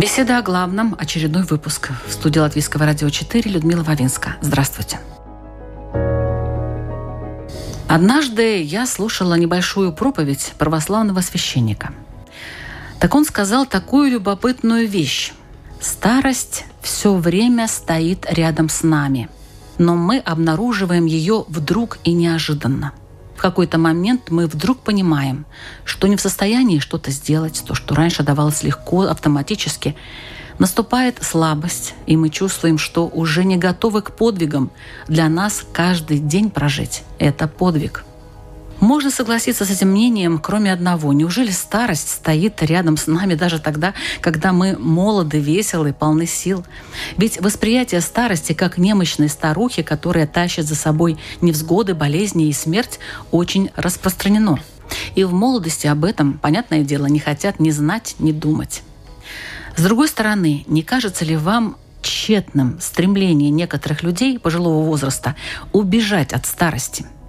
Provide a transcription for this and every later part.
Беседа о главном. Очередной выпуск. В студии Латвийского радио 4 Людмила Вавинска. Здравствуйте. Однажды я слушала небольшую проповедь православного священника. Так он сказал такую любопытную вещь. Старость все время стоит рядом с нами, но мы обнаруживаем ее вдруг и неожиданно – в какой-то момент мы вдруг понимаем, что не в состоянии что-то сделать, то, что раньше давалось легко, автоматически, наступает слабость, и мы чувствуем, что уже не готовы к подвигам. Для нас каждый день прожить – это подвиг – можно согласиться с этим мнением, кроме одного. Неужели старость стоит рядом с нами даже тогда, когда мы молоды, веселы, полны сил? Ведь восприятие старости как немощной старухи, которая тащит за собой невзгоды, болезни и смерть, очень распространено. И в молодости об этом, понятное дело, не хотят ни знать, ни думать. С другой стороны, не кажется ли вам тщетным стремление некоторых людей пожилого возраста убежать от старости –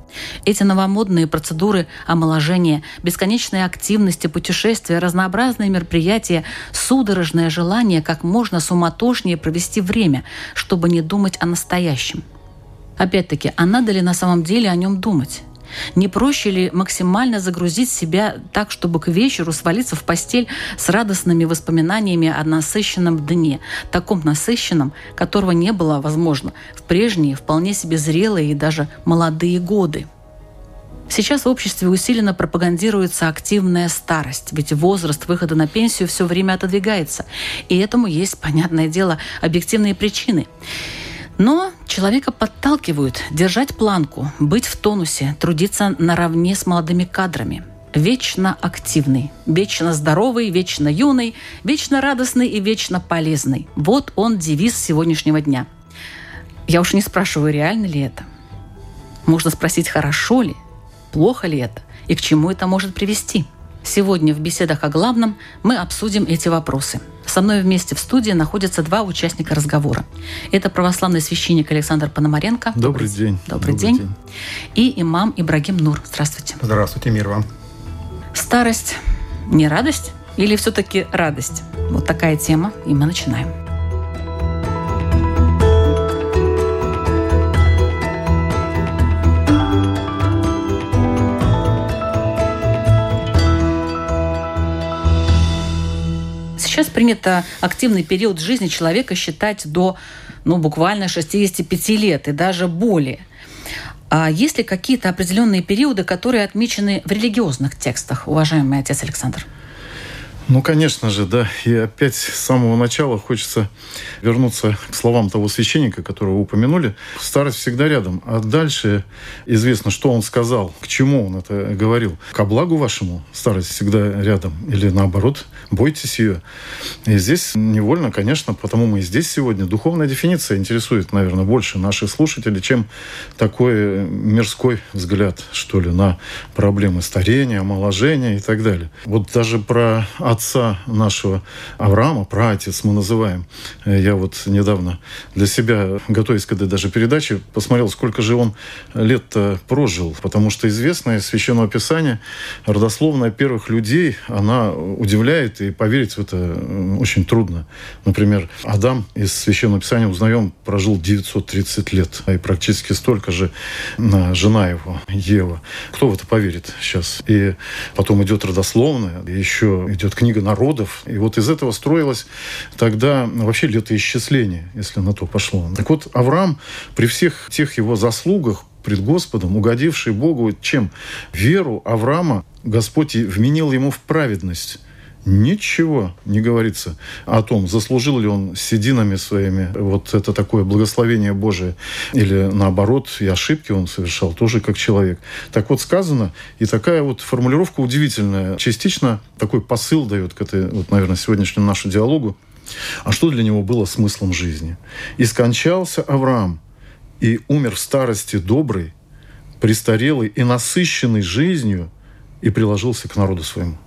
эти новомодные процедуры омоложения, бесконечные активности, путешествия, разнообразные мероприятия, судорожное желание как можно суматошнее провести время, чтобы не думать о настоящем. Опять-таки, а надо ли на самом деле о нем думать? Не проще ли максимально загрузить себя так, чтобы к вечеру свалиться в постель с радостными воспоминаниями о насыщенном дне, таком насыщенном, которого не было, возможно, в прежние, вполне себе зрелые и даже молодые годы? Сейчас в обществе усиленно пропагандируется активная старость, ведь возраст выхода на пенсию все время отодвигается. И этому есть, понятное дело, объективные причины. Но человека подталкивают держать планку, быть в тонусе, трудиться наравне с молодыми кадрами. Вечно активный, вечно здоровый, вечно юный, вечно радостный и вечно полезный. Вот он девиз сегодняшнего дня. Я уж не спрашиваю, реально ли это. Можно спросить, хорошо ли, плохо ли это и к чему это может привести. Сегодня в беседах о главном мы обсудим эти вопросы. Со мной вместе в студии находятся два участника разговора. Это православный священник Александр Пономаренко. Добрый, день. Добрый, Добрый день. день. И имам Ибрагим Нур. Здравствуйте. Здравствуйте, мир вам. Старость не радость или все-таки радость? Вот такая тема, и мы начинаем. Сейчас принято активный период жизни человека считать до ну, буквально 65 лет и даже более. А есть ли какие-то определенные периоды, которые отмечены в религиозных текстах, уважаемый отец Александр? Ну, конечно же, да. И опять с самого начала хочется вернуться к словам того священника, которого вы упомянули. Старость всегда рядом. А дальше известно, что он сказал, к чему он это говорил. Ко благу вашему старость всегда рядом. Или наоборот, бойтесь ее. И здесь невольно, конечно, потому мы и здесь сегодня. Духовная дефиниция интересует, наверное, больше наших слушателей, чем такой мирской взгляд, что ли, на проблемы старения, омоложения и так далее. Вот даже про отца нашего Авраама, праотец мы называем. Э, я вот недавно для себя, готовясь к этой даже передаче, посмотрел, сколько же он лет прожил. Потому что известное Священное Писание, родословная первых людей, она удивляет, и поверить в это э, очень трудно. Например, Адам из Священного Писания узнаем, прожил 930 лет, и практически столько же жена его, Ева. Кто в это поверит сейчас? И потом идет родословная, еще идет книга народов. И вот из этого строилось тогда вообще летоисчисление, если на то пошло. Так вот, Авраам при всех тех его заслугах пред Господом, угодивший Богу, чем? Веру Авраама Господь вменил ему в праведность. Ничего не говорится о том, заслужил ли он сединами своими вот это такое благословение Божие, или наоборот, и ошибки он совершал тоже как человек. Так вот сказано, и такая вот формулировка удивительная. Частично такой посыл дает к этой, вот, наверное, сегодняшнему нашу диалогу. А что для него было смыслом жизни? «И скончался Авраам, и умер в старости добрый, престарелый и насыщенный жизнью, и приложился к народу своему».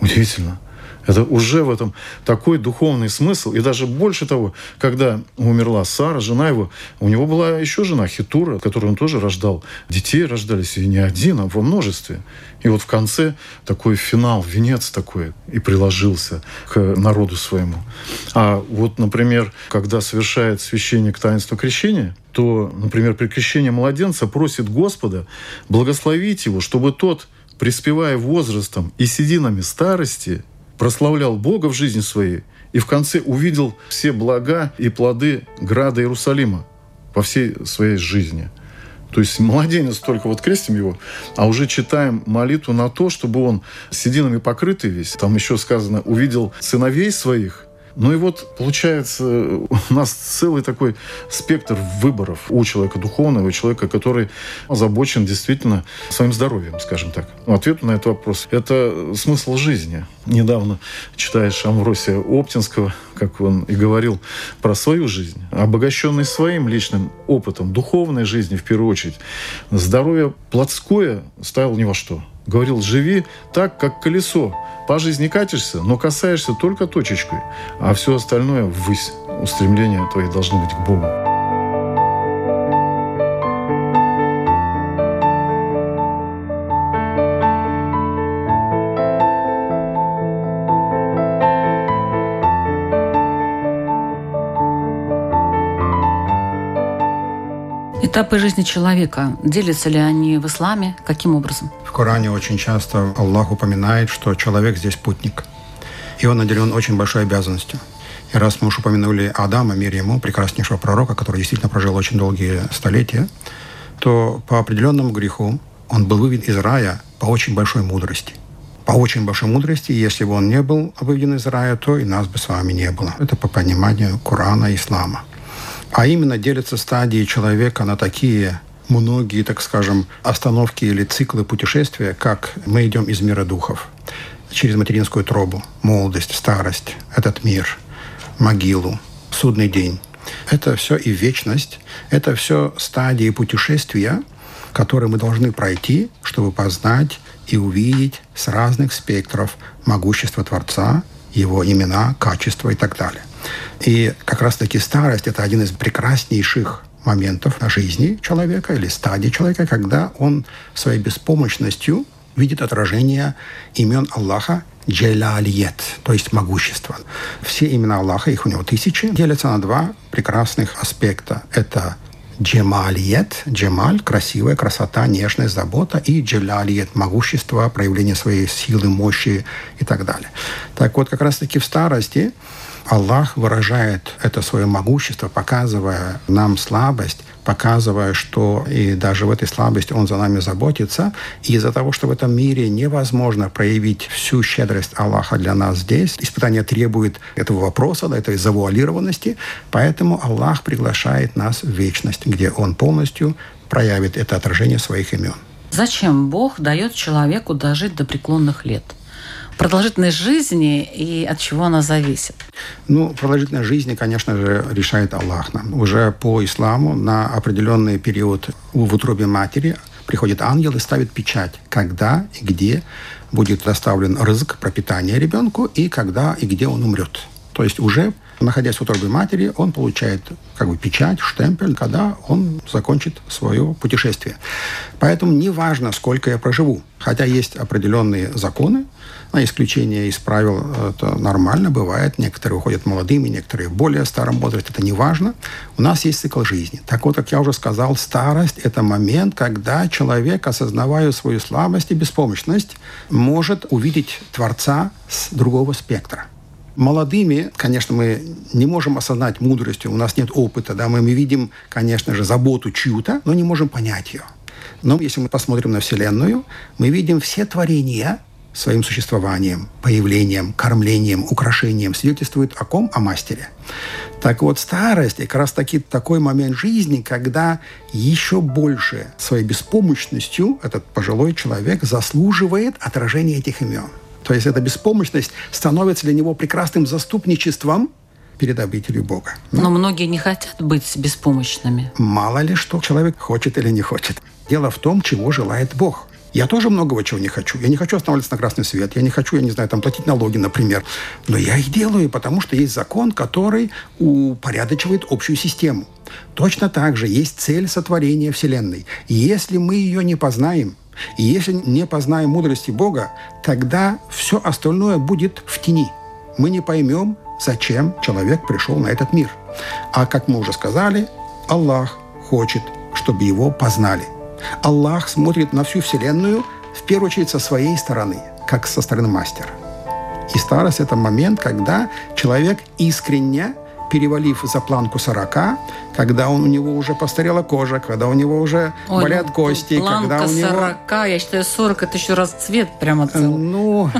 Удивительно. Это уже в этом такой духовный смысл. И даже больше того, когда умерла Сара, жена его, у него была еще жена Хитура, которую он тоже рождал. Детей рождались и не один, а во множестве. И вот в конце такой финал, венец такой, и приложился к народу своему. А вот, например, когда совершает священник таинство крещения, то, например, при крещении младенца просит Господа благословить его, чтобы тот приспевая возрастом и сединами старости, прославлял Бога в жизни своей и в конце увидел все блага и плоды града Иерусалима по всей своей жизни. То есть младенец только вот крестим его, а уже читаем молитву на то, чтобы он сединами покрытый весь. Там еще сказано, увидел сыновей своих ну и вот, получается, у нас целый такой спектр выборов у человека духовного, у человека, который озабочен действительно своим здоровьем, скажем так. Ну, ответ на этот вопрос – это смысл жизни. Недавно читаешь Амвросия Оптинского, как он и говорил про свою жизнь, обогащенный своим личным опытом, духовной жизни в первую очередь. Здоровье плотское ставил ни во что. Говорил, живи так, как колесо, по жизни катишься, но касаешься только точечкой, а все остальное ввысь. Устремления твои должны быть к Богу. Этапы жизни человека, делятся ли они в исламе, каким образом? В Коране очень часто Аллах упоминает, что человек здесь путник. И он наделен очень большой обязанностью. И раз мы уж упомянули Адама, мир ему, прекраснейшего пророка, который действительно прожил очень долгие столетия, то по определенному греху он был выведен из рая по очень большой мудрости. По очень большой мудрости, если бы он не был выведен из рая, то и нас бы с вами не было. Это по пониманию Корана и Ислама. А именно делятся стадии человека на такие многие, так скажем, остановки или циклы путешествия, как мы идем из мира духов через материнскую тробу, молодость, старость, этот мир, могилу, судный день. Это все и вечность, это все стадии путешествия, которые мы должны пройти, чтобы познать и увидеть с разных спектров могущество Творца, его имена, качества и так далее. И как раз-таки старость – это один из прекраснейших моментов жизни человека или стадии человека, когда он своей беспомощностью видит отражение имен Аллаха Джелалиет, то есть могущество. Все имена Аллаха, их у него тысячи, делятся на два прекрасных аспекта. Это джемалиет, джемаль, красивая, красота, нежность, забота, и джелалиет, могущество, проявление своей силы, мощи и так далее. Так вот, как раз-таки в старости Аллах выражает это свое могущество, показывая нам слабость, показывая, что и даже в этой слабости Он за нами заботится. И из-за того, что в этом мире невозможно проявить всю щедрость Аллаха для нас здесь, испытание требует этого вопроса, этой завуалированности, поэтому Аллах приглашает нас в вечность, где Он полностью проявит это отражение своих имен. Зачем Бог дает человеку дожить до преклонных лет? Продолжительность жизни и от чего она зависит? Ну, продолжительность жизни, конечно же, решает Аллах нам. Уже по исламу на определенный период в утробе матери приходит ангел и ставит печать, когда и где будет доставлен рызык, пропитание ребенку, и когда и где он умрет. То есть уже находясь в утробе матери, он получает как бы печать, штемпель, когда он закончит свое путешествие. Поэтому не важно, сколько я проживу. Хотя есть определенные законы, на исключение из правил это нормально, бывает. Некоторые уходят молодыми, некоторые в более старом возрасте. Это не важно. У нас есть цикл жизни. Так вот, как я уже сказал, старость – это момент, когда человек, осознавая свою слабость и беспомощность, может увидеть Творца с другого спектра молодыми, конечно, мы не можем осознать мудростью, у нас нет опыта, да, мы, видим, конечно же, заботу чью-то, но не можем понять ее. Но если мы посмотрим на Вселенную, мы видим все творения своим существованием, появлением, кормлением, украшением свидетельствует о ком? О мастере. Так вот, старость – как раз таки такой момент жизни, когда еще больше своей беспомощностью этот пожилой человек заслуживает отражения этих имен. То есть эта беспомощность становится для него прекрасным заступничеством перед обителью Бога. Но многие не хотят быть беспомощными. Мало ли, что человек хочет или не хочет. Дело в том, чего желает Бог. Я тоже многого чего не хочу. Я не хочу останавливаться на красный свет. Я не хочу, я не знаю, там платить налоги, например. Но я их делаю, потому что есть закон, который упорядочивает общую систему. Точно так же есть цель сотворения Вселенной. Если мы ее не познаем, и если не познаем мудрости Бога, тогда все остальное будет в тени. Мы не поймем, зачем человек пришел на этот мир. А как мы уже сказали, Аллах хочет, чтобы его познали. Аллах смотрит на всю Вселенную в первую очередь со своей стороны, как со стороны мастера. И старость – это момент, когда человек искренне перевалив за планку 40, когда он, у него уже постарела кожа, когда у него уже Ой, болят ну, кости. Планка когда у него... 40, я считаю, 40 это еще раз цвет прямо целый. Ну,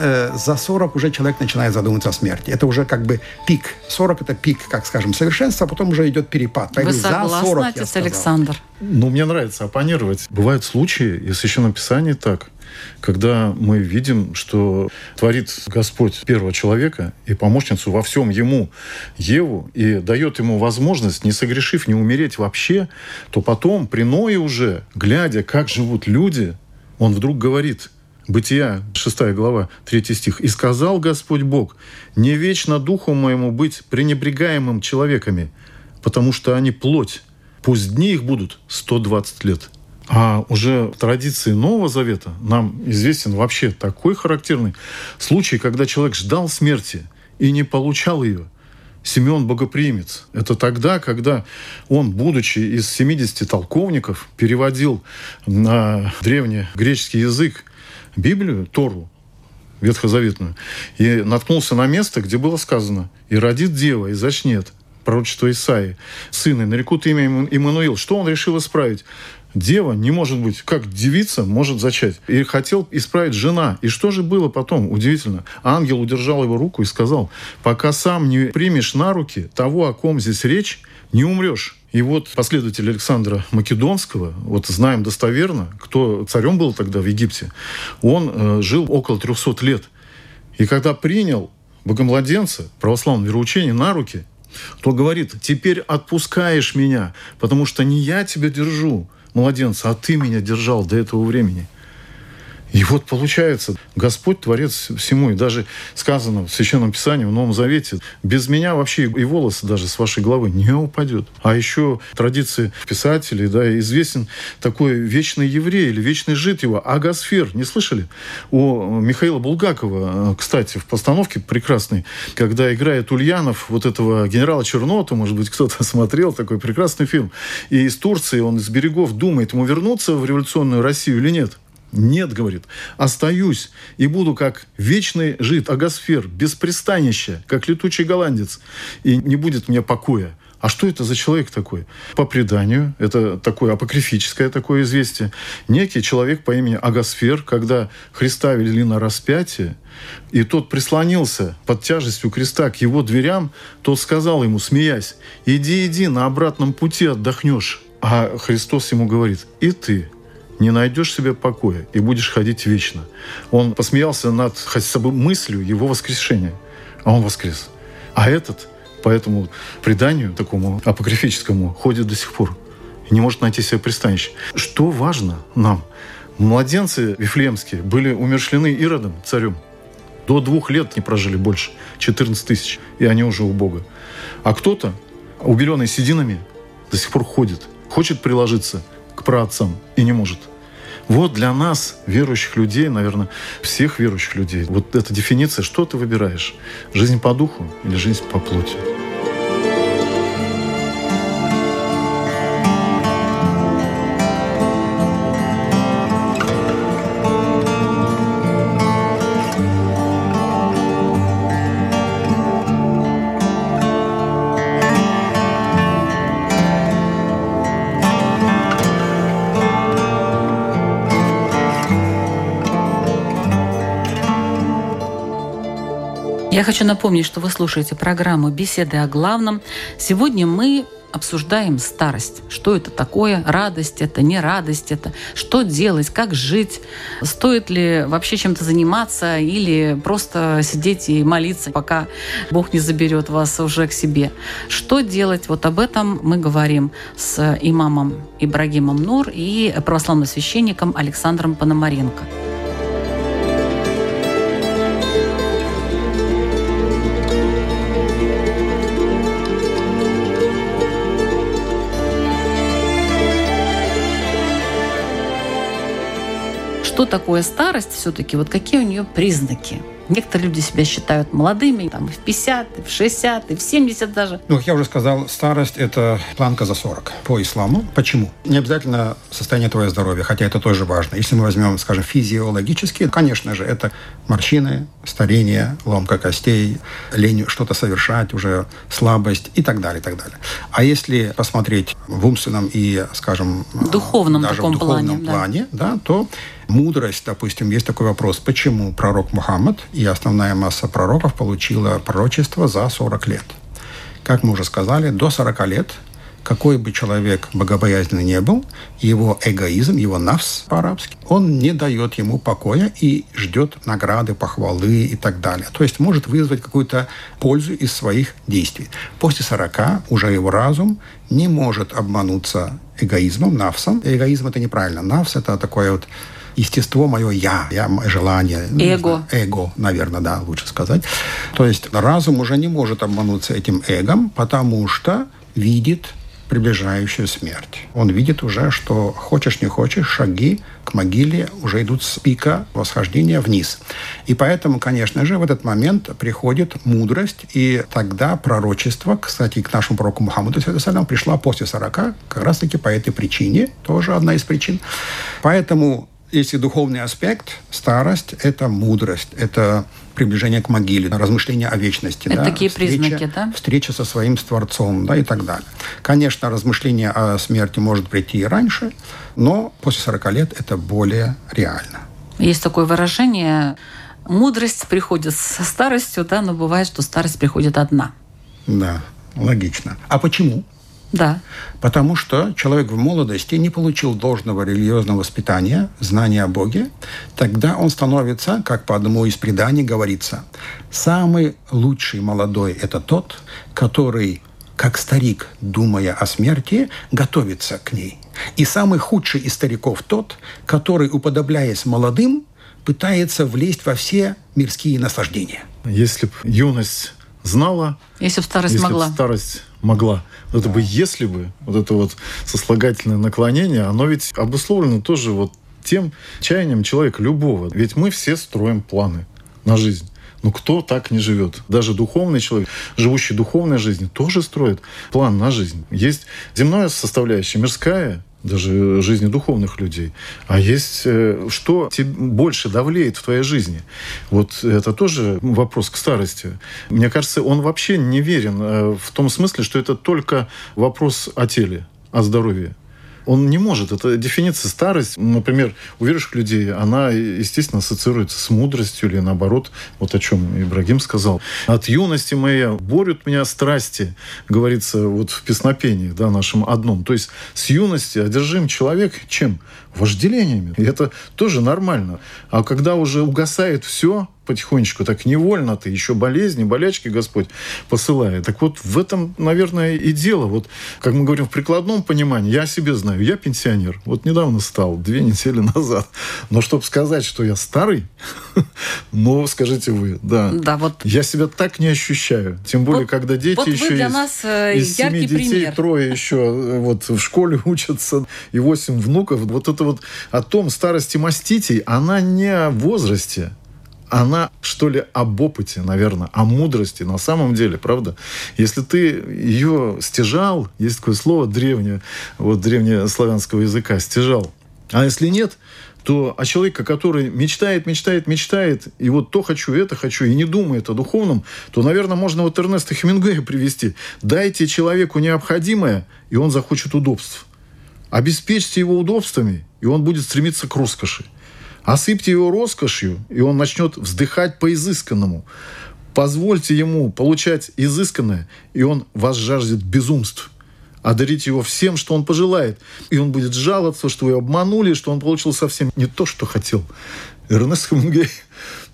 э, за 40 уже человек начинает задумываться о смерти. Это уже как бы пик. 40 это пик, как скажем, совершенства, а потом уже идет перепад. Поэтому Вы согласны, за 40, отец Александр? Ну, мне нравится оппонировать. Бывают случаи, и в Священном Писании так – когда мы видим, что творит Господь первого человека и помощницу во всем ему, Еву, и дает ему возможность, не согрешив, не умереть вообще, то потом, при Ное уже, глядя, как живут люди, он вдруг говорит, Бытия, 6 глава, 3 стих. «И сказал Господь Бог, не вечно духу моему быть пренебрегаемым человеками, потому что они плоть, пусть дни их будут 120 лет». А уже в традиции Нового Завета нам известен вообще такой характерный случай, когда человек ждал смерти и не получал ее. Симеон Богоприимец. Это тогда, когда он, будучи из 70 толковников, переводил на древний греческий язык Библию, Тору, ветхозаветную, и наткнулся на место, где было сказано «И родит дева, и зачнет» пророчество Исаи, сына, нарекут имя Иммануил. Что он решил исправить? Дева не может быть, как девица может зачать. И хотел исправить жена. И что же было потом? Удивительно. Ангел удержал его руку и сказал, пока сам не примешь на руки того, о ком здесь речь, не умрешь. И вот последователь Александра Македонского, вот знаем достоверно, кто царем был тогда в Египте, он э, жил около 300 лет. И когда принял богомладенца, православное вероучение, на руки, то говорит, теперь отпускаешь меня, потому что не я тебя держу, младенца, а ты меня держал до этого времени – и вот получается, Господь творец всему. И даже сказано в Священном Писании, в Новом Завете, без меня вообще и волосы даже с вашей головы не упадет. А еще традиции писателей, да, известен такой вечный еврей или вечный жид его, Агасфер. Не слышали? У Михаила Булгакова, кстати, в постановке прекрасной, когда играет Ульянов, вот этого генерала Чернота, может быть, кто-то смотрел, такой прекрасный фильм. И из Турции он из берегов думает, ему вернуться в революционную Россию или нет. Нет, говорит, остаюсь и буду как вечный жид, агосфер, без пристанища, как летучий голландец, и не будет мне покоя. А что это за человек такой? По преданию, это такое апокрифическое такое известие. Некий человек по имени Агосфер, когда Христа вели на распятие, и тот прислонился под тяжестью креста к его дверям, тот сказал ему, смеясь, «Иди, иди, на обратном пути отдохнешь». А Христос ему говорит, «И ты, не найдешь себе покоя и будешь ходить вечно. Он посмеялся над хотя бы мыслью его воскрешения, а он воскрес. А этот по этому преданию, такому апокрифическому, ходит до сих пор и не может найти себе пристанище. Что важно нам? Младенцы вифлеемские были умершлены Иродом, царем. До двух лет не прожили больше, 14 тысяч, и они уже у Бога. А кто-то, убеленный сединами, до сих пор ходит, хочет приложиться к праотцам и не может. Вот для нас, верующих людей, наверное, всех верующих людей, вот эта дефиниция, что ты выбираешь? Жизнь по духу или жизнь по плоти? Хочу напомнить, что вы слушаете программу «Беседы о главном». Сегодня мы обсуждаем старость. Что это такое? Радость это, не радость это? Что делать? Как жить? Стоит ли вообще чем-то заниматься или просто сидеть и молиться, пока Бог не заберет вас уже к себе? Что делать? Вот об этом мы говорим с имамом Ибрагимом Нур и православным священником Александром Пономаренко. Что такое старость все-таки, вот какие у нее признаки. Некоторые люди себя считают молодыми, там, и в 50, и в 60, и в 70 даже. Ну, как я уже сказал, старость – это планка за 40 по исламу. Почему? Не обязательно состояние твоего здоровья, хотя это тоже важно. Если мы возьмем, скажем, физиологически, конечно же, это морщины, старение, ломка костей, лень что-то совершать, уже слабость и так далее, и так далее. А если посмотреть в умственном и, скажем, духовном даже таком в духовном плане, плане, да. да, то мудрость, допустим, есть такой вопрос, почему пророк Мухаммад и основная масса пророков получила пророчество за 40 лет. Как мы уже сказали, до 40 лет какой бы человек богобоязненный не был, его эгоизм, его навс по-арабски, он не дает ему покоя и ждет награды, похвалы и так далее. То есть может вызвать какую-то пользу из своих действий. После 40 уже его разум не может обмануться эгоизмом, навсом. Эгоизм – это неправильно. Навс – это такое вот естество мое я, я желание. ну, Эго. Эго, наверное, да, лучше сказать. То есть разум уже не может обмануться этим эгом, потому что видит приближающую смерть. Он видит уже, что хочешь не хочешь, шаги к могиле уже идут с пика восхождения вниз. И поэтому, конечно же, в этот момент приходит мудрость, и тогда пророчество, кстати, к нашему пророку Мухаммаду салям, пришла после 40, как раз-таки по этой причине, тоже одна из причин. Поэтому если духовный аспект, старость – это мудрость, это приближение к могиле, размышление о вечности. Это да, такие встреча, признаки, да? Встреча со своим Творцом, да, и так далее. Конечно, размышление о смерти может прийти и раньше, но после 40 лет это более реально. Есть такое выражение «мудрость приходит со старостью», да, но бывает, что старость приходит одна. Да, логично. А почему? Да. Потому что человек в молодости не получил должного религиозного воспитания, знания о Боге, тогда он становится, как по одному из преданий говорится, самый лучший молодой – это тот, который как старик, думая о смерти, готовится к ней. И самый худший из стариков тот, который, уподобляясь молодым, пытается влезть во все мирские наслаждения. Если бы юность знала, Если бы старость если могла. бы старость могла. Вот это бы если бы, вот это вот сослагательное наклонение, оно ведь обусловлено тоже вот тем чаянием человека любого. Ведь мы все строим планы на жизнь. Но кто так не живет? Даже духовный человек, живущий духовной жизнью, тоже строит план на жизнь. Есть земная составляющая, мирская, даже жизни духовных людей. А есть э, что тебе больше давлеет в твоей жизни. Вот это тоже вопрос к старости. Мне кажется, он вообще не верен э, в том смысле, что это только вопрос о теле, о здоровье. Он не может. Это дефиниция старость. Например, у верующих людей она, естественно, ассоциируется с мудростью или наоборот, вот о чем Ибрагим сказал. От юности моя борют меня страсти, говорится вот в песнопении да, нашем одном. То есть с юности одержим человек чем? Вожделениями. И это тоже нормально. А когда уже угасает все, потихонечку, так невольно ты, еще болезни, болячки Господь посылает. Так вот в этом, наверное, и дело. Вот, как мы говорим, в прикладном понимании, я о себе знаю, я пенсионер. Вот недавно стал, две недели назад. Но чтобы сказать, что я старый, ну, скажите вы, да. Да, вот Я себя так не ощущаю. Тем более, Вот- когда дети вот еще для из, нас, э, из семи детей пример. трое еще э, вот в школе учатся и восемь внуков. Вот это вот о том старости маститей, она не о возрасте, она, что ли, об опыте, наверное, о мудрости на самом деле, правда? Если ты ее стяжал, есть такое слово древнее, вот древнеславянского языка, стяжал. А если нет, то а человека, который мечтает, мечтает, мечтает, и вот то хочу, это хочу, и не думает о духовном, то, наверное, можно вот Эрнеста Хемингуэя привести. Дайте человеку необходимое, и он захочет удобств. Обеспечьте его удобствами, и он будет стремиться к роскоши. Осыпьте его роскошью, и он начнет вздыхать по изысканному. Позвольте ему получать изысканное, и он вас жаждет безумств. Одарите его всем, что он пожелает. И он будет жаловаться, что вы обманули, что он получил совсем не то, что хотел. Эрнест Хемингуэй.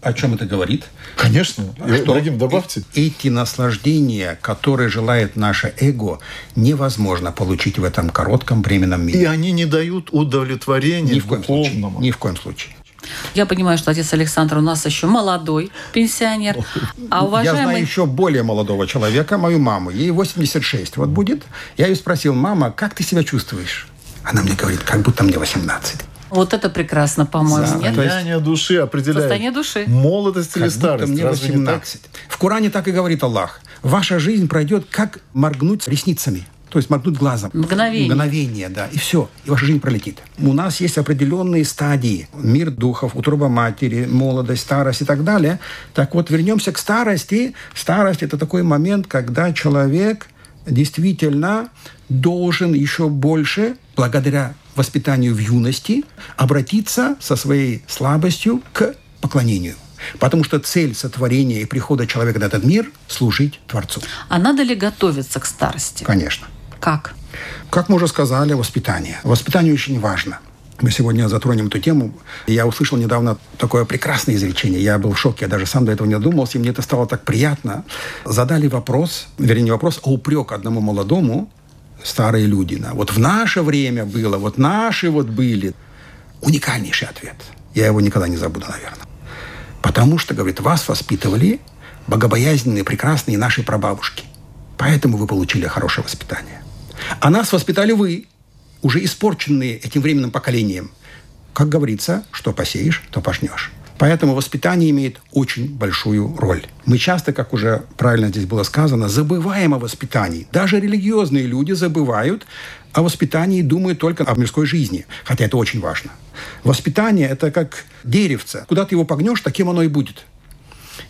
О чем это говорит? Конечно. А что? Дорогим, добавьте. Эти наслаждения, которые желает наше эго, невозможно получить в этом коротком временном И мире. они не дают удовлетворения Ни в коем случае. Ни в коем случае. Я понимаю, что отец Александр у нас еще молодой пенсионер, а Я уважаемый... знаю еще более молодого человека, мою маму. Ей 86 вот будет. Я ее спросил, мама, как ты себя чувствуешь? Она мне говорит, как будто мне 18. Вот это прекрасно, по-моему, Да, нет? Состояние души определяет. Состояние души. Молодость или Как будто старость. мне Разве не так? 18. В Коране так и говорит Аллах. Ваша жизнь пройдет, как моргнуть ресницами. То есть моргнуть глазом. Мгновение. Мгновение, да. И все. И ваша жизнь пролетит. У нас есть определенные стадии. Мир духов, утроба матери, молодость, старость и так далее. Так вот, вернемся к старости. Старость – это такой момент, когда человек действительно должен еще больше, благодаря воспитанию в юности, обратиться со своей слабостью к поклонению. Потому что цель сотворения и прихода человека на этот мир – служить Творцу. А надо ли готовиться к старости? Конечно. Как? Как мы уже сказали, воспитание. Воспитание очень важно. Мы сегодня затронем эту тему. Я услышал недавно такое прекрасное изречение. Я был в шоке, я даже сам до этого не додумался, и мне это стало так приятно. Задали вопрос, вернее, не вопрос, а упрек одному молодому, старые люди. Вот в наше время было, вот наши вот были. Уникальнейший ответ. Я его никогда не забуду, наверное. Потому что, говорит, вас воспитывали богобоязненные, прекрасные наши прабабушки. Поэтому вы получили хорошее воспитание. А нас воспитали вы, уже испорченные этим временным поколением. Как говорится, что посеешь, то пожнешь. Поэтому воспитание имеет очень большую роль. Мы часто, как уже правильно здесь было сказано, забываем о воспитании. Даже религиозные люди забывают о воспитании и думают только о мирской жизни. Хотя это очень важно. Воспитание – это как деревце. Куда ты его погнешь, таким оно и будет.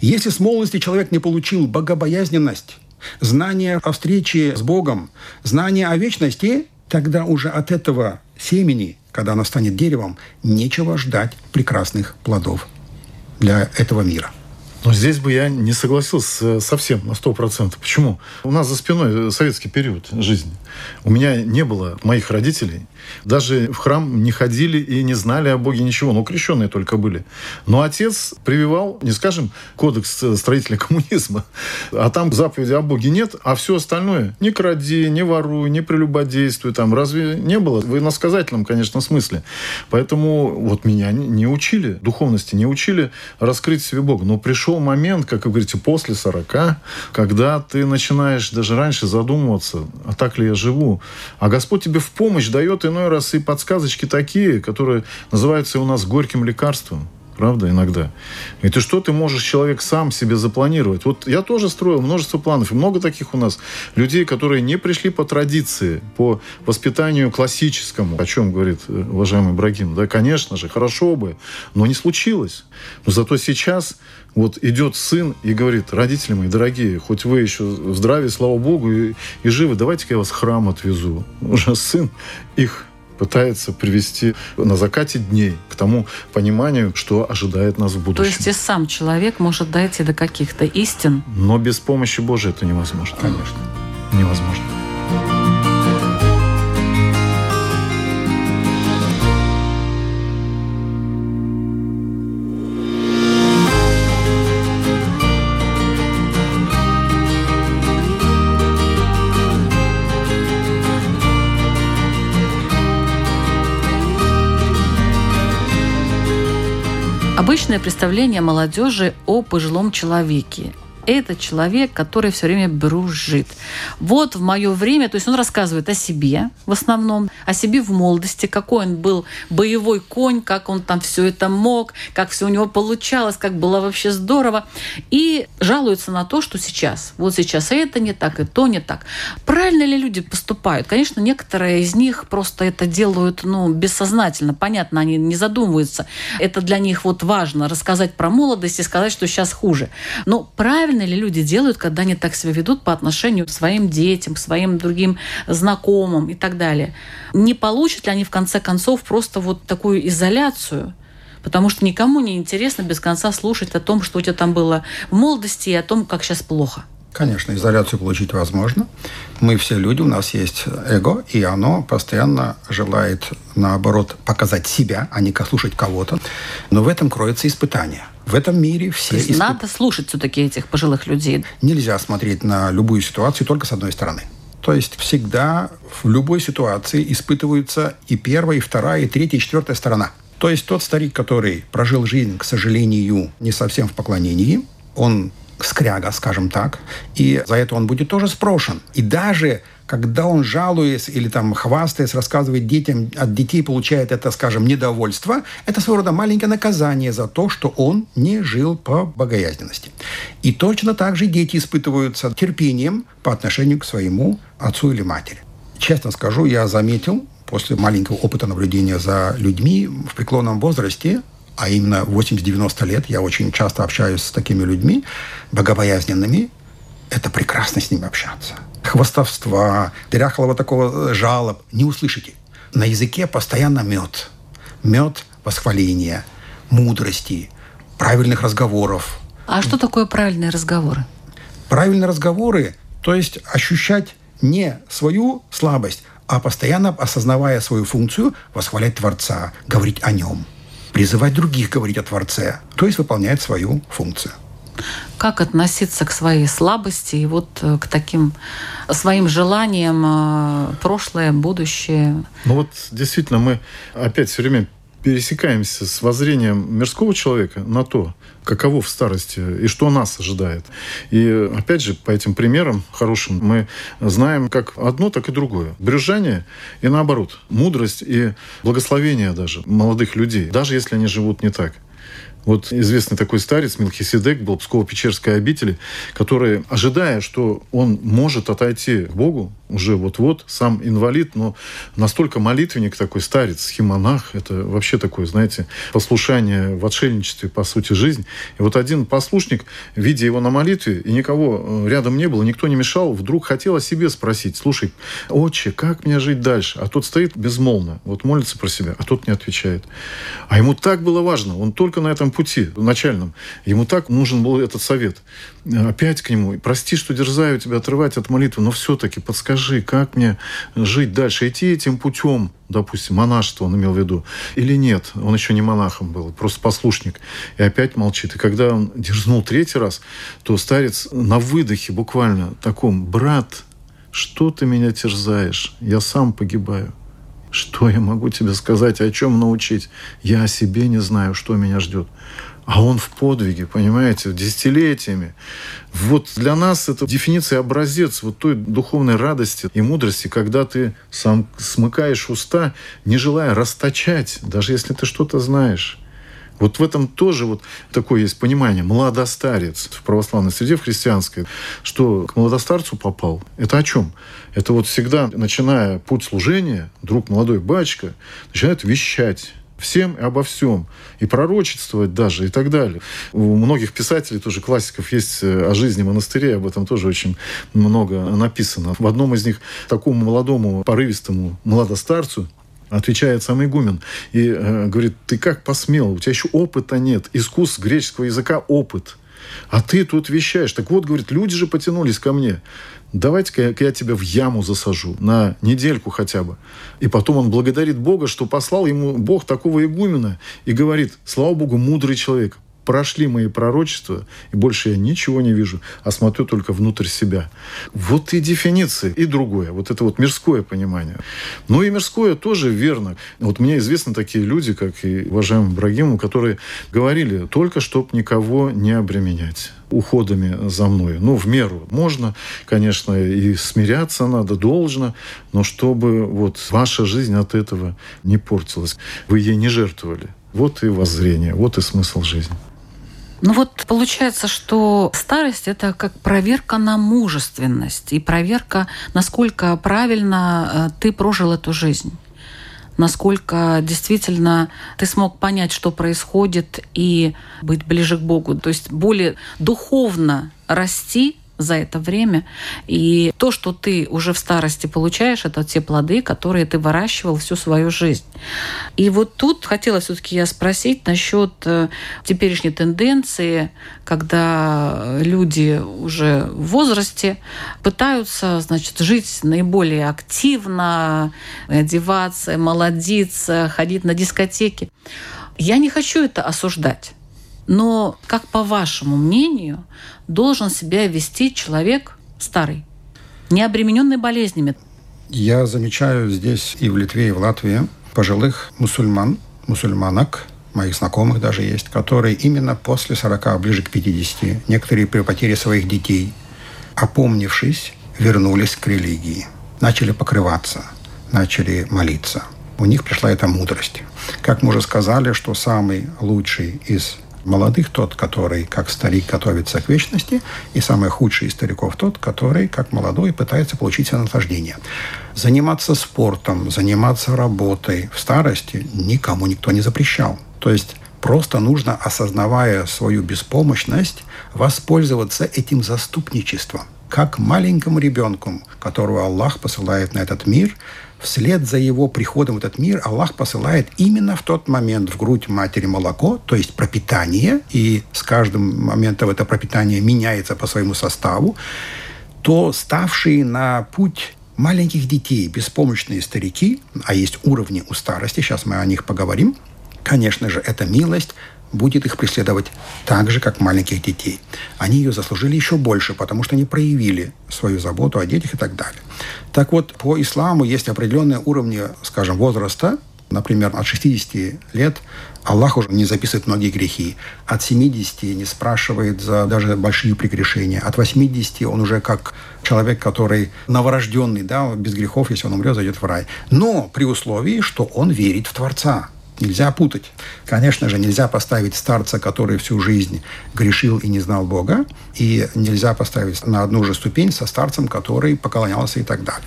Если с молодости человек не получил богобоязненность, знание о встрече с Богом, знание о вечности, тогда уже от этого семени, когда оно станет деревом, нечего ждать прекрасных плодов для этого мира. Но здесь бы я не согласился совсем на 100%. Почему? У нас за спиной советский период жизни. У меня не было моих родителей. Даже в храм не ходили и не знали о Боге ничего. Ну, крещенные только были. Но отец прививал, не скажем, кодекс строителя коммунизма, а там заповеди о Боге нет, а все остальное не кради, не воруй, не прелюбодействуй. Там разве не было? В иносказательном, конечно, смысле. Поэтому вот меня не учили духовности, не учили раскрыть себе Бога. Но пришел момент, как вы говорите, после 40, когда ты начинаешь даже раньше задумываться, а так ли я живу? А Господь тебе в помощь дает иной раз и подсказочки такие, которые называются у нас горьким лекарством. Правда, иногда. И ты что ты можешь человек сам себе запланировать? Вот я тоже строил множество планов. И много таких у нас людей, которые не пришли по традиции, по воспитанию классическому, о чем говорит э, уважаемый Брагин. Да, конечно же, хорошо бы, но не случилось. Но зато сейчас вот идет сын и говорит, родители мои дорогие, хоть вы еще в здравии, слава Богу, и, и живы, давайте-ка я вас в храм отвезу. Уже сын их пытается привести на закате дней к тому пониманию, что ожидает нас в То будущем. есть и сам человек может дойти до каких-то истин. Но без помощи Божией это невозможно. Конечно. Невозможно. Обычное представление молодежи о пожилом человеке. Это человек, который все время бружит. Вот в мое время, то есть он рассказывает о себе в основном, о себе в молодости, какой он был боевой конь, как он там все это мог, как все у него получалось, как было вообще здорово. И жалуется на то, что сейчас. Вот сейчас это не так, и то не так. Правильно ли люди поступают? Конечно, некоторые из них просто это делают ну, бессознательно. Понятно, они не задумываются. Это для них вот важно рассказать про молодость и сказать, что сейчас хуже. Но правильно ли люди делают, когда они так себя ведут по отношению к своим детям, к своим другим знакомым и так далее? Не получат ли они в конце концов просто вот такую изоляцию? Потому что никому не интересно без конца слушать о том, что у тебя там было в молодости, и о том, как сейчас плохо. Конечно, изоляцию получить возможно. Мы все люди, у нас есть эго, и оно постоянно желает, наоборот, показать себя, а не слушать кого-то. Но в этом кроется испытание. В этом мире все... То есть испыт... надо слушать все-таки этих пожилых людей. Нельзя смотреть на любую ситуацию только с одной стороны. То есть всегда в любой ситуации испытываются и первая, и вторая, и третья, и четвертая сторона. То есть тот старик, который прожил жизнь, к сожалению, не совсем в поклонении, он скряга, скажем так, и за это он будет тоже спрошен. И даже когда он, жалуясь или там хвастаясь, рассказывает детям, от детей получает это, скажем, недовольство, это своего рода маленькое наказание за то, что он не жил по богоязненности. И точно так же дети испытываются терпением по отношению к своему отцу или матери. Честно скажу, я заметил после маленького опыта наблюдения за людьми в преклонном возрасте, а именно 80-90 лет, я очень часто общаюсь с такими людьми, богобоязненными, это прекрасно с ними общаться. Хвостовства, дряхлого такого жалоб не услышите. На языке постоянно мед. Мед восхваления, мудрости, правильных разговоров. А что такое правильные разговоры? Правильные разговоры, то есть ощущать не свою слабость, а постоянно осознавая свою функцию, восхвалять Творца, говорить о нем – призывать других говорить о Творце, то есть выполнять свою функцию. Как относиться к своей слабости и вот э, к таким своим желаниям э, прошлое, будущее? Ну вот действительно мы опять все время пересекаемся с воззрением мирского человека на то, каково в старости и что нас ожидает. И опять же, по этим примерам хорошим мы знаем как одно, так и другое. Брюзжание и наоборот. Мудрость и благословение даже молодых людей, даже если они живут не так. Вот известный такой старец Мелхиседек был Псково-Печерской обители, который, ожидая, что он может отойти к Богу, уже вот-вот, сам инвалид, но настолько молитвенник такой старец, схимонах, это вообще такое, знаете, послушание в отшельничестве, по сути, жизнь. И вот один послушник, видя его на молитве, и никого э, рядом не было, никто не мешал, вдруг хотел о себе спросить, слушай, отче, как мне жить дальше? А тот стоит безмолвно, вот молится про себя, а тот не отвечает. А ему так было важно, он только на этом пути начальном. Ему так нужен был этот совет. Опять к нему. Прости, что дерзаю тебя отрывать от молитвы, но все-таки подскажи, как мне жить дальше? Идти этим путем, допустим, монашество он имел в виду, или нет? Он еще не монахом был, просто послушник. И опять молчит. И когда он дерзнул третий раз, то старец на выдохе буквально таком, брат, что ты меня терзаешь? Я сам погибаю. Что я могу тебе сказать, о чем научить? Я о себе не знаю, что меня ждет. А он в подвиге, понимаете, десятилетиями. Вот для нас это дефиниция образец вот той духовной радости и мудрости, когда ты сам смыкаешь уста, не желая расточать, даже если ты что-то знаешь. Вот в этом тоже вот такое есть понимание. Младостарец в православной среде, в христианской, что к младостарцу попал. Это о чем? Это вот всегда, начиная путь служения, друг молодой батюшка начинает вещать всем и обо всем, и пророчествовать даже, и так далее. У многих писателей, тоже классиков, есть э, о жизни монастырей, об этом тоже очень много написано. В одном из них такому молодому, порывистому младостарцу отвечает сам игумен и э, говорит, ты как посмел, у тебя еще опыта нет, искус греческого языка – опыт. А ты тут вещаешь. Так вот, говорит, люди же потянулись ко мне. Давайте-ка я тебя в яму засажу на недельку хотя бы. И потом он благодарит Бога, что послал ему Бог такого игумена и говорит, слава Богу, мудрый человек прошли мои пророчества, и больше я ничего не вижу, а смотрю только внутрь себя. Вот и дефиниции, и другое. Вот это вот мирское понимание. Ну и мирское тоже верно. Вот мне известны такие люди, как и уважаемый Брагиму, которые говорили, только чтоб никого не обременять уходами за мной. Ну, в меру. Можно, конечно, и смиряться надо, должно, но чтобы вот ваша жизнь от этого не портилась. Вы ей не жертвовали. Вот и воззрение, вот и смысл жизни. Ну вот получается, что старость это как проверка на мужественность и проверка, насколько правильно э, ты прожил эту жизнь насколько действительно ты смог понять, что происходит, и быть ближе к Богу. То есть более духовно расти за это время. И то, что ты уже в старости получаешь, это те плоды, которые ты выращивал всю свою жизнь. И вот тут хотела все-таки я спросить насчет э, теперешней тенденции, когда люди уже в возрасте пытаются, значит, жить наиболее активно, одеваться, молодиться, ходить на дискотеки. Я не хочу это осуждать. Но, как по вашему мнению, должен себя вести человек старый, не обремененный болезнями? Я замечаю здесь и в Литве, и в Латвии пожилых мусульман, мусульманок, моих знакомых даже есть, которые именно после 40, ближе к 50, некоторые при потере своих детей, опомнившись, вернулись к религии, начали покрываться, начали молиться. У них пришла эта мудрость. Как мы уже сказали, что самый лучший из молодых тот, который, как старик, готовится к вечности, и самый худший из стариков тот, который, как молодой, пытается получить наслаждение. Заниматься спортом, заниматься работой в старости никому никто не запрещал. То есть просто нужно, осознавая свою беспомощность, воспользоваться этим заступничеством. Как маленькому ребенку, которого Аллах посылает на этот мир – вслед за его приходом в этот мир Аллах посылает именно в тот момент в грудь матери молоко, то есть пропитание, и с каждым моментом это пропитание меняется по своему составу, то ставшие на путь маленьких детей, беспомощные старики, а есть уровни у старости, сейчас мы о них поговорим, конечно же, это милость будет их преследовать так же, как маленьких детей. Они ее заслужили еще больше, потому что они проявили свою заботу о детях и так далее. Так вот, по исламу есть определенные уровни, скажем, возраста, Например, от 60 лет Аллах уже не записывает многие грехи. От 70 не спрашивает за даже большие прегрешения. От 80 он уже как человек, который новорожденный, да, без грехов, если он умрет, зайдет в рай. Но при условии, что он верит в Творца. Нельзя путать. Конечно же, нельзя поставить старца, который всю жизнь грешил и не знал Бога, и нельзя поставить на одну же ступень со старцем, который поклонялся и так далее.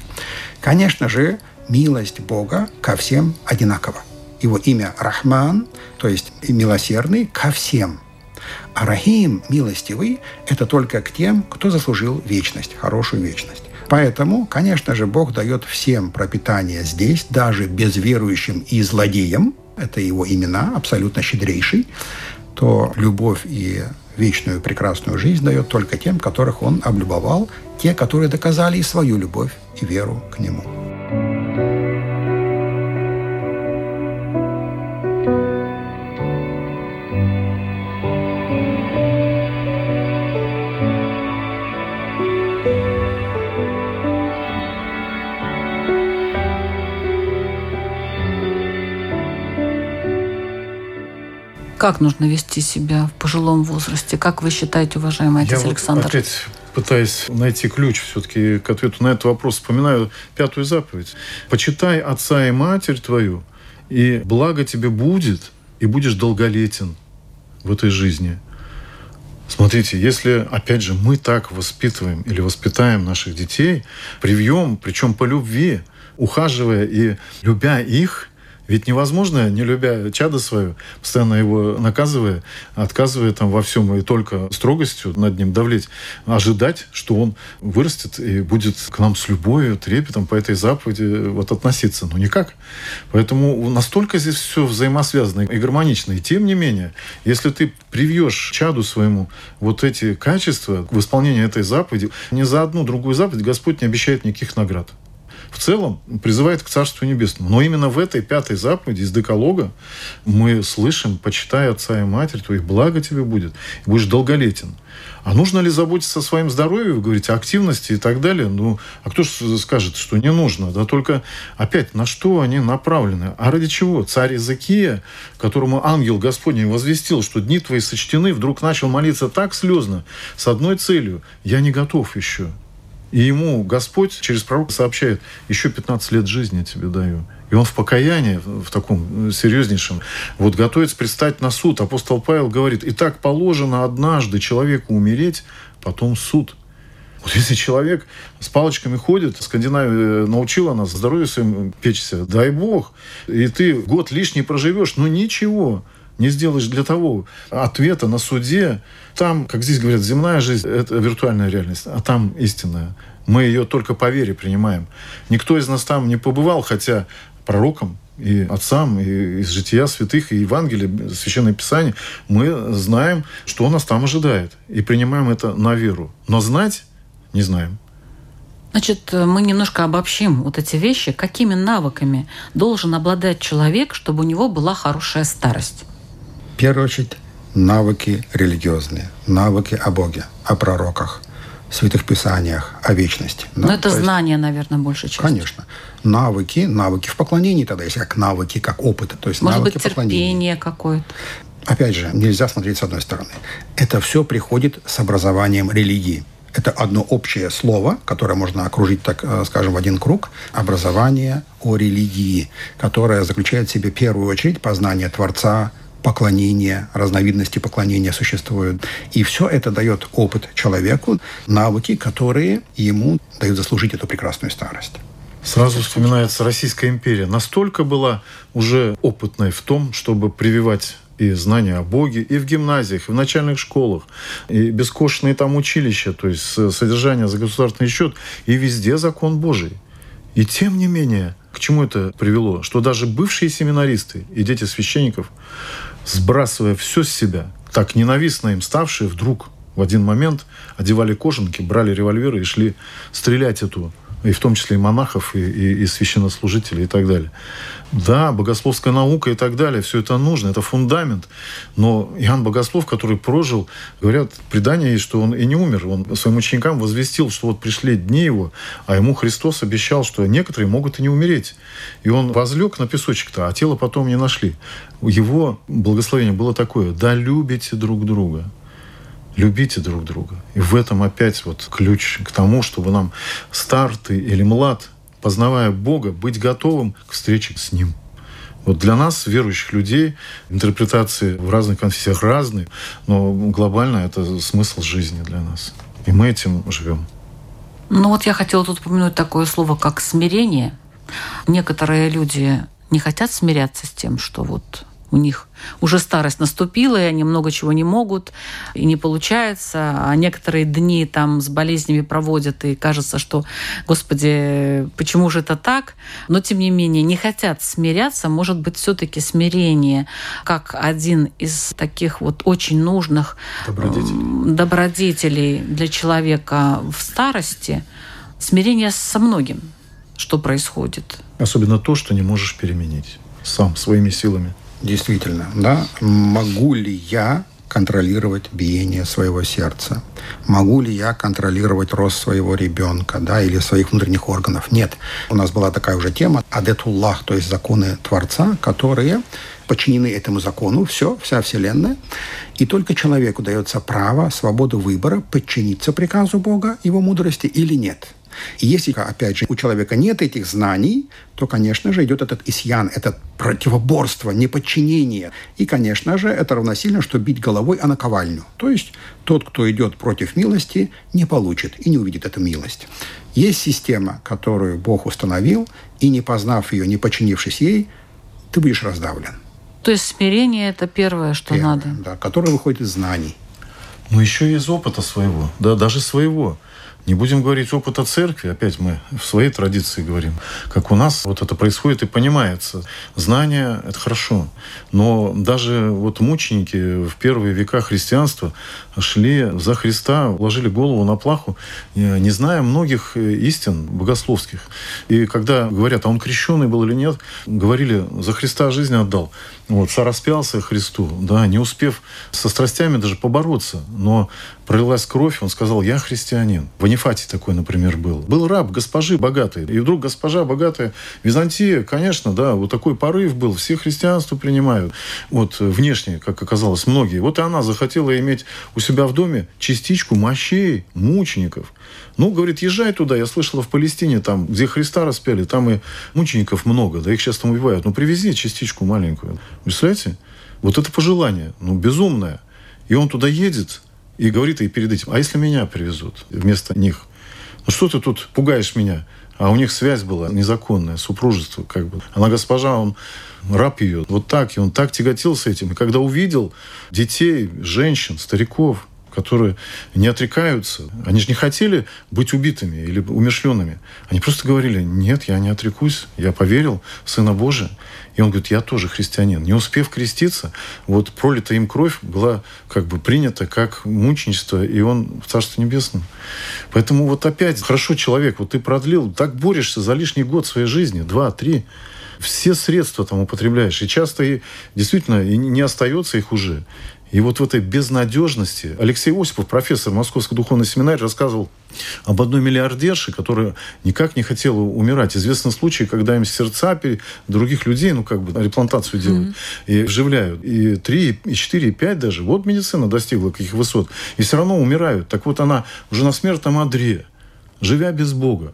Конечно же, милость Бога ко всем одинакова. Его имя Рахман, то есть милосердный ко всем. А Рахим, милостивый, это только к тем, кто заслужил вечность, хорошую вечность. Поэтому, конечно же, Бог дает всем пропитание здесь, даже безверующим и злодеям, это его имена, абсолютно щедрейший, то любовь и вечную прекрасную жизнь дает только тем, которых он облюбовал, те, которые доказали и свою любовь и веру к нему. Как нужно вести себя в пожилом возрасте? Как вы считаете, уважаемый отец Я Александр? Вот опять пытаясь найти ключ все-таки к ответу на этот вопрос, вспоминаю пятую заповедь. «Почитай отца и матерь твою, и благо тебе будет, и будешь долголетен в этой жизни». Смотрите, если, опять же, мы так воспитываем или воспитаем наших детей, привьем, причем по любви, ухаживая и любя их, ведь невозможно, не любя чада свою, постоянно его наказывая, отказывая там во всем и только строгостью над ним давлеть, ожидать, что он вырастет и будет к нам с любовью, трепетом по этой заповеди вот относиться. Ну, никак. Поэтому настолько здесь все взаимосвязано и гармонично. И тем не менее, если ты привьешь чаду своему вот эти качества в исполнении этой заповеди, ни за одну другую заповедь Господь не обещает никаких наград в целом призывает к Царству Небесному. Но именно в этой пятой заповеди из Деколога мы слышим, почитай отца и матерь, твоих благо тебе будет, и будешь долголетен. А нужно ли заботиться о своем здоровье, говорить о активности и так далее? Ну, а кто же скажет, что не нужно? Да только, опять, на что они направлены? А ради чего? Царь Иезекия, которому ангел Господний возвестил, что дни твои сочтены, вдруг начал молиться так слезно, с одной целью – я не готов еще. И ему Господь через пророка сообщает, еще 15 лет жизни тебе даю. И он в покаянии, в таком серьезнейшем, вот готовится предстать на суд. Апостол Павел говорит, и так положено однажды человеку умереть, потом суд. Вот если человек с палочками ходит, Скандинавия научила нас здоровье своим печься, дай бог, и ты год лишний проживешь, ну ничего, не сделаешь для того ответа на суде. Там, как здесь говорят, земная жизнь – это виртуальная реальность, а там истинная. Мы ее только по вере принимаем. Никто из нас там не побывал, хотя пророком и отцам, и из жития святых, и Евангелия, Священное Писание, мы знаем, что нас там ожидает. И принимаем это на веру. Но знать не знаем. Значит, мы немножко обобщим вот эти вещи. Какими навыками должен обладать человек, чтобы у него была хорошая старость? В первую очередь, навыки религиозные, навыки о Боге, о пророках, святых писаниях, о вечности. Но да? это знание, есть, наверное, больше часть. Конечно. Навыки, навыки в поклонении тогда, если как навыки, как опыт. То есть Может навыки быть, терпение какое-то. Опять же, нельзя смотреть с одной стороны. Это все приходит с образованием религии. Это одно общее слово, которое можно окружить, так э, скажем, в один круг. Образование о религии, которое заключает в себе в первую очередь познание Творца, поклонение, разновидности поклонения существуют. И все это дает опыт человеку, навыки, которые ему дают заслужить эту прекрасную старость. Сразу вспоминается Российская империя. Настолько была уже опытной в том, чтобы прививать и знания о Боге, и в гимназиях, и в начальных школах, и бескошенные там училища, то есть содержание за государственный счет, и везде закон Божий. И тем не менее, к чему это привело? Что даже бывшие семинаристы и дети священников, сбрасывая все с себя, так ненавистно им ставшие, вдруг в один момент одевали кожанки, брали револьверы и шли стрелять эту и в том числе и монахов, и, и, и священнослужителей и так далее. Да, богословская наука и так далее, все это нужно, это фундамент. Но Иоанн Богослов, который прожил, говорят, предание есть, что он и не умер. Он своим ученикам возвестил, что вот пришли дни его, а ему Христос обещал, что некоторые могут и не умереть. И он возлег на песочек-то, а тело потом не нашли. Его благословение было такое, да любите друг друга любите друг друга. И в этом опять вот ключ к тому, чтобы нам стар ты или млад, познавая Бога, быть готовым к встрече с Ним. Вот для нас, верующих людей, интерпретации в разных конфессиях разные, но глобально это смысл жизни для нас. И мы этим живем. Ну вот я хотела тут упомянуть такое слово, как смирение. Некоторые люди не хотят смиряться с тем, что вот у них уже старость наступила, и они много чего не могут, и не получается. А некоторые дни там с болезнями проводят, и кажется, что, господи, почему же это так? Но, тем не менее, не хотят смиряться. Может быть, все таки смирение как один из таких вот очень нужных добродетелей, добродетелей для человека в старости. Смирение со многим, что происходит. Особенно то, что не можешь переменить сам, своими силами. Действительно, да. Могу ли я контролировать биение своего сердца? Могу ли я контролировать рост своего ребенка, да, или своих внутренних органов? Нет. У нас была такая уже тема адетуллах, то есть законы Творца, которые подчинены этому закону, все, вся Вселенная. И только человеку дается право, свободу выбора, подчиниться приказу Бога, его мудрости или нет – и если, опять же, у человека нет этих знаний, то, конечно же, идет этот исьян, это противоборство, неподчинение. И, конечно же, это равносильно, что бить головой о наковальню. То есть тот, кто идет против милости, не получит и не увидит эту милость. Есть система, которую Бог установил, и не познав ее, не подчинившись ей, ты будешь раздавлен. То есть смирение – это первое, что первое, надо. Да, которое выходит из знаний. Ну, еще и из опыта своего, да, даже своего. Не будем говорить опыта церкви, опять мы в своей традиции говорим, как у нас вот это происходит и понимается. Знание – это хорошо, но даже вот мученики в первые века христианства шли за Христа, ложили голову на плаху, не зная многих истин богословских. И когда говорят, а он крещенный был или нет, говорили, за Христа жизнь отдал. Вот, сораспялся Христу, да, не успев со страстями даже побороться, но пролилась кровь, он сказал, я христианин. В Анифате такой, например, был. Был раб госпожи богатой. И вдруг госпожа богатая, Византия, конечно, да, вот такой порыв был, все христианство принимают. Вот внешне, как оказалось, многие. Вот и она захотела иметь у себя в доме частичку мощей мучеников. Ну, говорит, езжай туда. Я слышала, в Палестине, там, где Христа распяли, там и мучеников много, да их сейчас там убивают. Ну, привези частичку маленькую. Представляете? Вот это пожелание, ну, безумное. И он туда едет, и говорит ей перед этим, а если меня привезут вместо них? Ну что ты тут пугаешь меня? А у них связь была незаконная, супружество как бы. Она госпожа, он раб ее. Вот так, и он так тяготился этим. И когда увидел детей, женщин, стариков, которые не отрекаются. Они же не хотели быть убитыми или умершленными. Они просто говорили, нет, я не отрекусь, я поверил в Сына Божия. И он говорит, я тоже христианин. Не успев креститься, вот пролитая им кровь была как бы принята как мученичество, и он в Царстве Небесном. Поэтому вот опять, хорошо человек, вот ты продлил, так борешься за лишний год своей жизни, два, три, все средства там употребляешь. И часто и действительно и не остается их уже. И вот в этой безнадежности Алексей Осипов, профессор Московской духовной семинарии, рассказывал об одной миллиардерше, которая никак не хотела умирать. Известны случаи, когда им сердца других людей, ну, как бы, реплантацию делают, mm-hmm. и вживляют. И 3, и 4, и 5 даже. Вот медицина достигла каких высот. И все равно умирают. Так вот она уже на смертном одре, живя без Бога,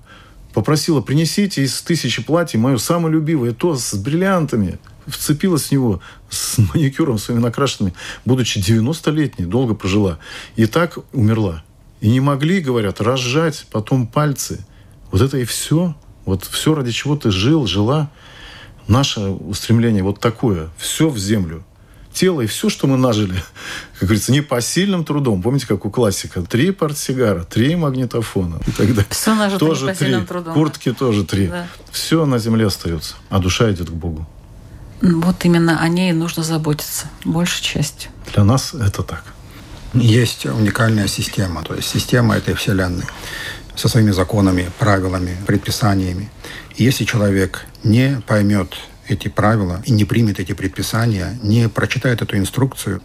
попросила, принесите из тысячи платьев мое самое любимое, то с бриллиантами – вцепилась в него с маникюром своими накрашенными, будучи 90-летней, долго прожила. И так умерла. И не могли, говорят, разжать потом пальцы. Вот это и все. Вот все, ради чего ты жил, жила. Наше устремление вот такое. Все в землю. Тело и все, что мы нажили, как говорится, непосильным трудом. Помните, как у классика? Три портсигара, три магнитофона и так далее. Все нажито тоже три. Трудом. Куртки тоже три. Да. Все на земле остается, а душа идет к Богу. Вот именно о ней нужно заботиться, большей частью. Для нас это так. Есть уникальная система, то есть система этой Вселенной со своими законами, правилами, предписаниями. И если человек не поймет эти правила и не примет эти предписания, не прочитает эту инструкцию,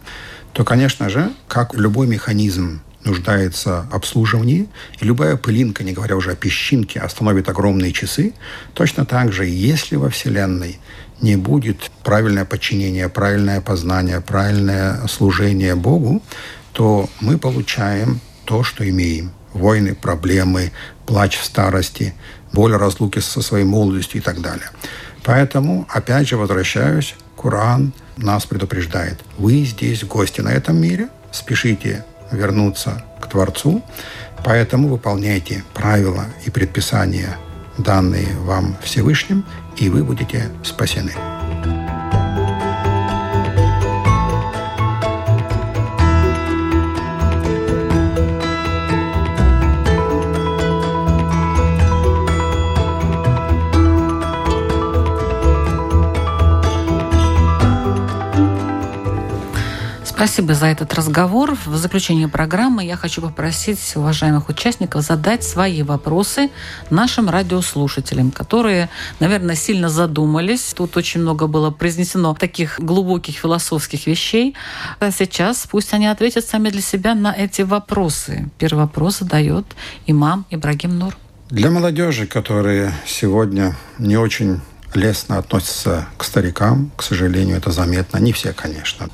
то, конечно же, как любой механизм нуждается в обслуживании, и любая пылинка, не говоря уже о песчинке, остановит огромные часы, точно так же, если во Вселенной не будет правильное подчинение, правильное познание, правильное служение Богу, то мы получаем то, что имеем. Войны, проблемы, плач в старости, боль разлуки со своей молодостью и так далее. Поэтому, опять же, возвращаюсь, Коран нас предупреждает. Вы здесь гости на этом мире, спешите вернуться к Творцу, поэтому выполняйте правила и предписания, данные вам Всевышним, и вы будете спасены. Спасибо за этот разговор. В заключение программы я хочу попросить уважаемых участников задать свои вопросы нашим радиослушателям, которые, наверное, сильно задумались. Тут очень много было произнесено таких глубоких философских вещей. А сейчас пусть они ответят сами для себя на эти вопросы. Первый вопрос задает имам Ибрагим Нур. Для молодежи, которые сегодня не очень лестно относятся к старикам, к сожалению, это заметно. Не все, конечно.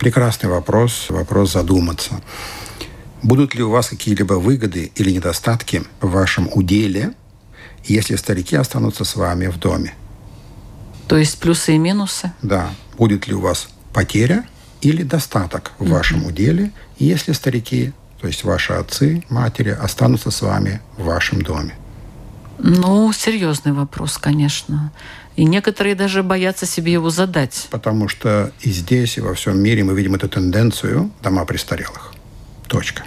Прекрасный вопрос, вопрос задуматься. Будут ли у вас какие-либо выгоды или недостатки в вашем уделе, если старики останутся с вами в доме? То есть плюсы и минусы? Да. Будет ли у вас потеря или достаток в mm-hmm. вашем уделе, если старики, то есть ваши отцы, матери, останутся с вами в вашем доме? Ну, серьезный вопрос, конечно. И некоторые даже боятся себе его задать. Потому что и здесь, и во всем мире мы видим эту тенденцию дома престарелых. Точка.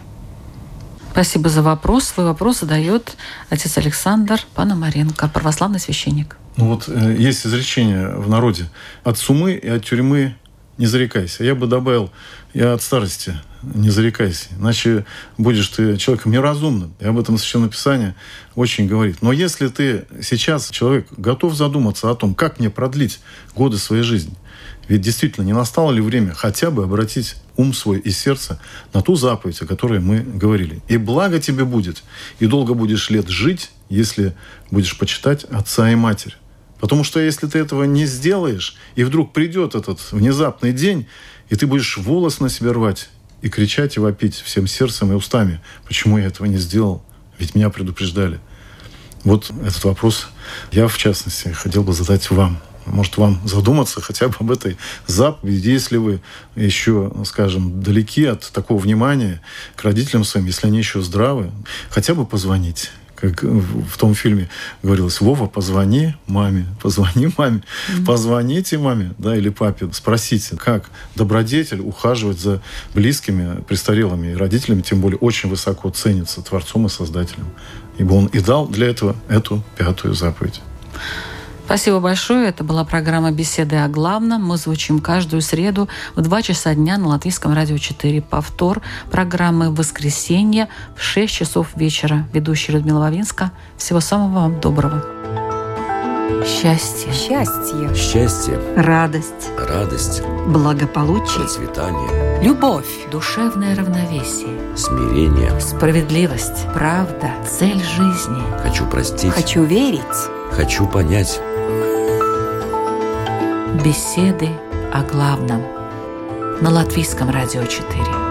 Спасибо за вопрос. Свой вопрос задает отец Александр Пономаренко, православный священник. Ну вот э, есть изречение в народе «от сумы и от тюрьмы не зарекайся». Я бы добавил «и от старости не зарекайся, иначе будешь ты человеком неразумным. И об этом Священное Писание очень говорит. Но если ты сейчас, человек, готов задуматься о том, как мне продлить годы своей жизни, ведь действительно не настало ли время хотя бы обратить ум свой и сердце на ту заповедь, о которой мы говорили. И благо тебе будет, и долго будешь лет жить, если будешь почитать отца и матерь. Потому что если ты этого не сделаешь, и вдруг придет этот внезапный день, и ты будешь волос на себе рвать, и кричать и вопить всем сердцем и устами. Почему я этого не сделал? Ведь меня предупреждали. Вот этот вопрос я, в частности, хотел бы задать вам. Может, вам задуматься хотя бы об этой заповеди, если вы еще, скажем, далеки от такого внимания к родителям своим, если они еще здравы, хотя бы позвонить как в том фильме говорилось, Вова, позвони маме, позвони маме, mm-hmm. позвоните маме, да, или папе, спросите, как добродетель ухаживать за близкими, престарелыми и родителями, тем более очень высоко ценится Творцом и Создателем. Ибо он и дал для этого эту пятую заповедь. Спасибо большое. Это была программа «Беседы о главном». Мы звучим каждую среду в 2 часа дня на Латвийском радио 4. Повтор программы в воскресенье в 6 часов вечера. Ведущая Людмила Вавинска. Всего самого вам доброго. Счастье. Счастье. Счастье. Радость. Радость. Благополучие. Процветание. Любовь. Душевное равновесие. Смирение. Справедливость. Правда. Цель жизни. Хочу простить. Хочу верить. Хочу понять. Беседы о главном на Латвийском радио 4.